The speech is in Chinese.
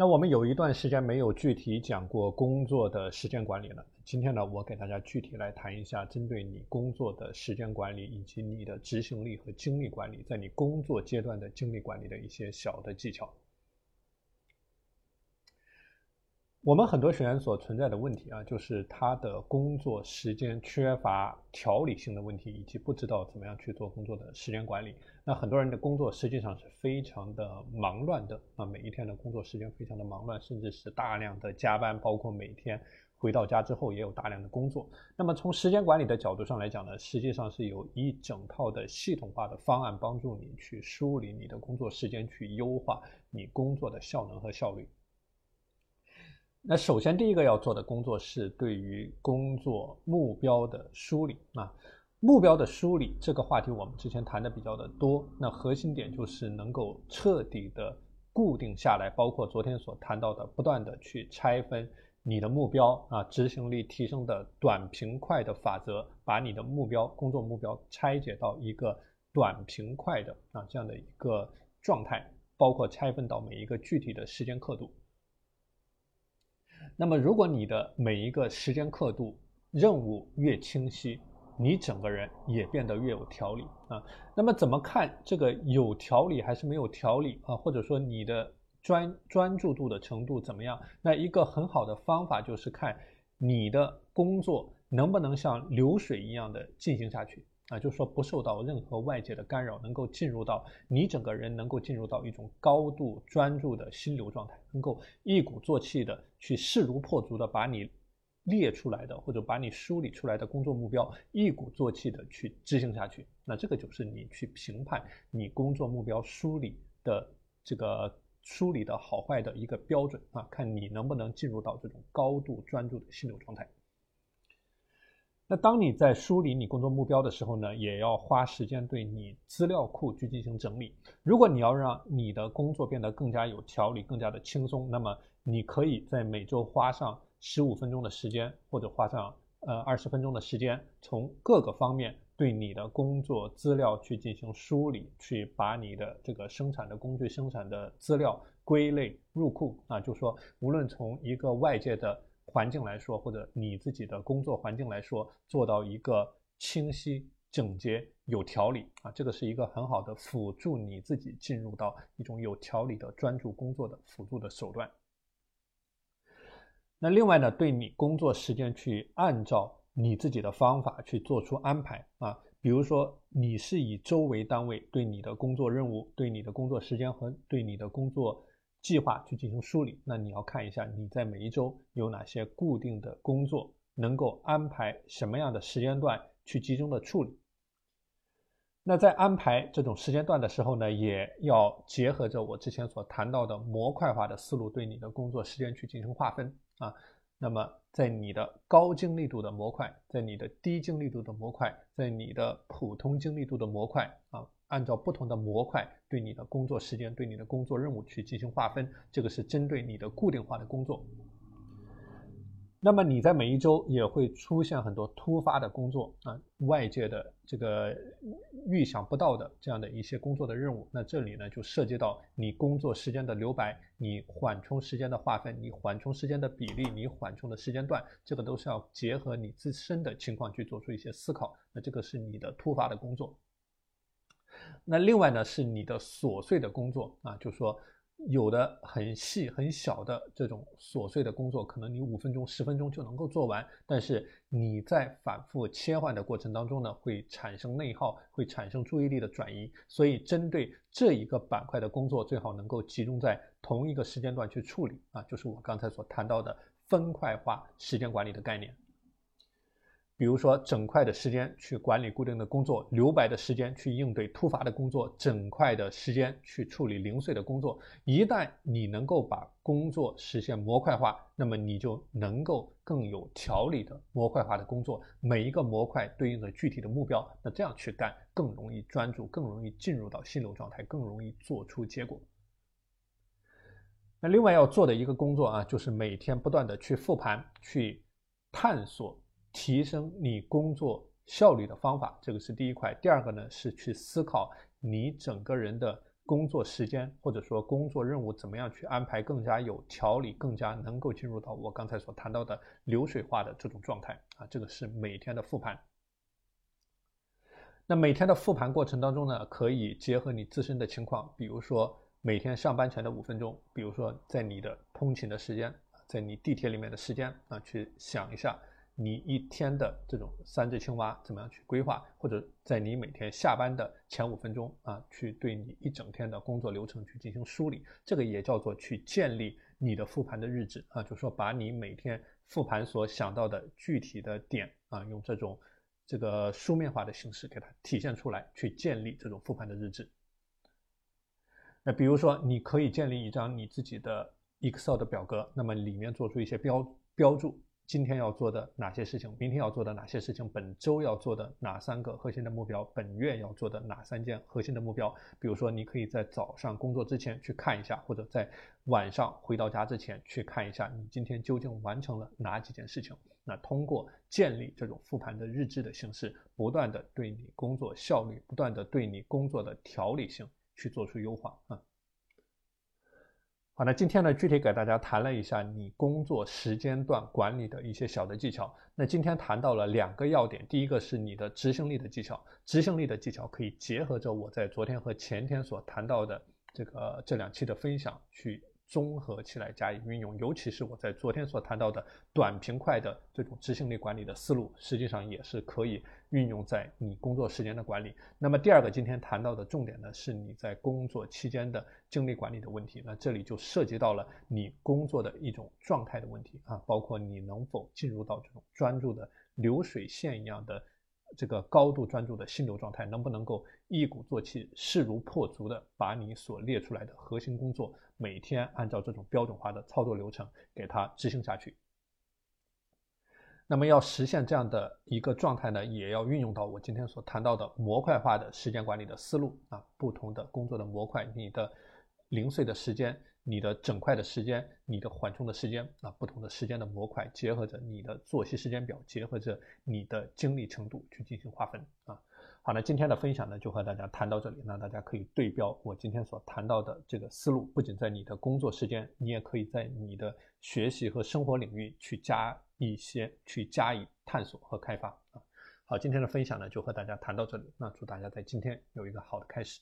那我们有一段时间没有具体讲过工作的时间管理了。今天呢，我给大家具体来谈一下，针对你工作的时间管理以及你的执行力和精力管理，在你工作阶段的精力管理的一些小的技巧。我们很多学员所存在的问题啊，就是他的工作时间缺乏条理性的问题，以及不知道怎么样去做工作的时间管理。那很多人的工作实际上是非常的忙乱的啊，每一天的工作时间非常的忙乱，甚至是大量的加班，包括每天回到家之后也有大量的工作。那么从时间管理的角度上来讲呢，实际上是有一整套的系统化的方案帮助你去梳理你的工作时间，去优化你工作的效能和效率。那首先，第一个要做的工作是对于工作目标的梳理啊。目标的梳理这个话题，我们之前谈的比较的多。那核心点就是能够彻底的固定下来，包括昨天所谈到的，不断的去拆分你的目标啊，执行力提升的短平快的法则，把你的目标工作目标拆解到一个短平快的啊这样的一个状态，包括拆分到每一个具体的时间刻度。那么，如果你的每一个时间刻度、任务越清晰，你整个人也变得越有条理啊。那么，怎么看这个有条理还是没有条理啊？或者说你的专专注度的程度怎么样？那一个很好的方法就是看你的工作能不能像流水一样的进行下去。啊，就是说不受到任何外界的干扰，能够进入到你整个人能够进入到一种高度专注的心流状态，能够一鼓作气的去势如破竹的把你列出来的或者把你梳理出来的工作目标一鼓作气的去执行下去。那这个就是你去评判你工作目标梳理的这个梳理的好坏的一个标准啊，看你能不能进入到这种高度专注的心流状态。那当你在梳理你工作目标的时候呢，也要花时间对你资料库去进行整理。如果你要让你的工作变得更加有条理、更加的轻松，那么你可以在每周花上十五分钟的时间，或者花上呃二十分钟的时间，从各个方面对你的工作资料去进行梳理，去把你的这个生产的工具、生产的资料归类入库啊，就说无论从一个外界的。环境来说，或者你自己的工作环境来说，做到一个清晰、整洁、有条理啊，这个是一个很好的辅助你自己进入到一种有条理的专注工作的辅助的手段。那另外呢，对你工作时间去按照你自己的方法去做出安排啊，比如说你是以周为单位对你的工作任务、对你的工作时间和对你的工作。计划去进行梳理，那你要看一下你在每一周有哪些固定的工作，能够安排什么样的时间段去集中的处理。那在安排这种时间段的时候呢，也要结合着我之前所谈到的模块化的思路，对你的工作时间去进行划分啊。那么在你的高精力度的模块，在你的低精力度的模块，在你的普通精力度的模块啊。按照不同的模块对你的工作时间、对你的工作任务去进行划分，这个是针对你的固定化的工作。那么你在每一周也会出现很多突发的工作啊，外界的这个预想不到的这样的一些工作的任务。那这里呢就涉及到你工作时间的留白、你缓冲时间的划分、你缓冲时间的比例、你缓冲的时间段，这个都是要结合你自身的情况去做出一些思考。那这个是你的突发的工作。那另外呢，是你的琐碎的工作啊，就是说有的很细很小的这种琐碎的工作，可能你五分钟、十分钟就能够做完，但是你在反复切换的过程当中呢，会产生内耗，会产生注意力的转移，所以针对这一个板块的工作，最好能够集中在同一个时间段去处理啊，就是我刚才所谈到的分块化时间管理的概念。比如说，整块的时间去管理固定的工作，留白的时间去应对突发的工作，整块的时间去处理零碎的工作。一旦你能够把工作实现模块化，那么你就能够更有条理的模块化的工作，每一个模块对应着具体的目标，那这样去干更容易专注，更容易进入到心流状态，更容易做出结果。那另外要做的一个工作啊，就是每天不断的去复盘，去探索。提升你工作效率的方法，这个是第一块。第二个呢，是去思考你整个人的工作时间或者说工作任务怎么样去安排更加有条理，更加能够进入到我刚才所谈到的流水化的这种状态啊，这个是每天的复盘。那每天的复盘过程当中呢，可以结合你自身的情况，比如说每天上班前的五分钟，比如说在你的通勤的时间，在你地铁里面的时间啊，去想一下你一天的这种三只青蛙怎么样去规划，或者在你每天下班的前五分钟啊，去对你一整天的工作流程去进行梳理，这个也叫做去建立你的复盘的日志啊，就是说把你每天复盘所想到的具体的点啊，用这种。这个书面化的形式给它体现出来，去建立这种复盘的日志。那比如说，你可以建立一张你自己的 Excel 的表格，那么里面做出一些标标注。今天要做的哪些事情？明天要做的哪些事情？本周要做的哪三个核心的目标？本月要做的哪三件核心的目标？比如说，你可以在早上工作之前去看一下，或者在晚上回到家之前去看一下，你今天究竟完成了哪几件事情？那通过建立这种复盘的日志的形式，不断的对你工作效率，不断的对你工作的条理性去做出优化啊。好，那今天呢，具体给大家谈了一下你工作时间段管理的一些小的技巧。那今天谈到了两个要点，第一个是你的执行力的技巧，执行力的技巧可以结合着我在昨天和前天所谈到的这个这两期的分享去。综合起来加以运用，尤其是我在昨天所谈到的短平快的这种执行力管理的思路，实际上也是可以运用在你工作时间的管理。那么第二个今天谈到的重点呢，是你在工作期间的精力管理的问题。那这里就涉及到了你工作的一种状态的问题啊，包括你能否进入到这种专注的流水线一样的。这个高度专注的心流状态，能不能够一鼓作气、势如破竹的把你所列出来的核心工作，每天按照这种标准化的操作流程给它执行下去？那么要实现这样的一个状态呢，也要运用到我今天所谈到的模块化的时间管理的思路啊，不同的工作的模块，你的零碎的时间。你的整块的时间，你的缓冲的时间啊，不同的时间的模块，结合着你的作息时间表，结合着你的精力程度去进行划分啊。好那今天的分享呢就和大家谈到这里。那大家可以对标我今天所谈到的这个思路不仅在你的工作时间你也可以在你的学习和生活领域去加一些去加以探索和开发。啊好今天的分享呢就和大家谈到这里。那祝大家在今天有一个好的开始。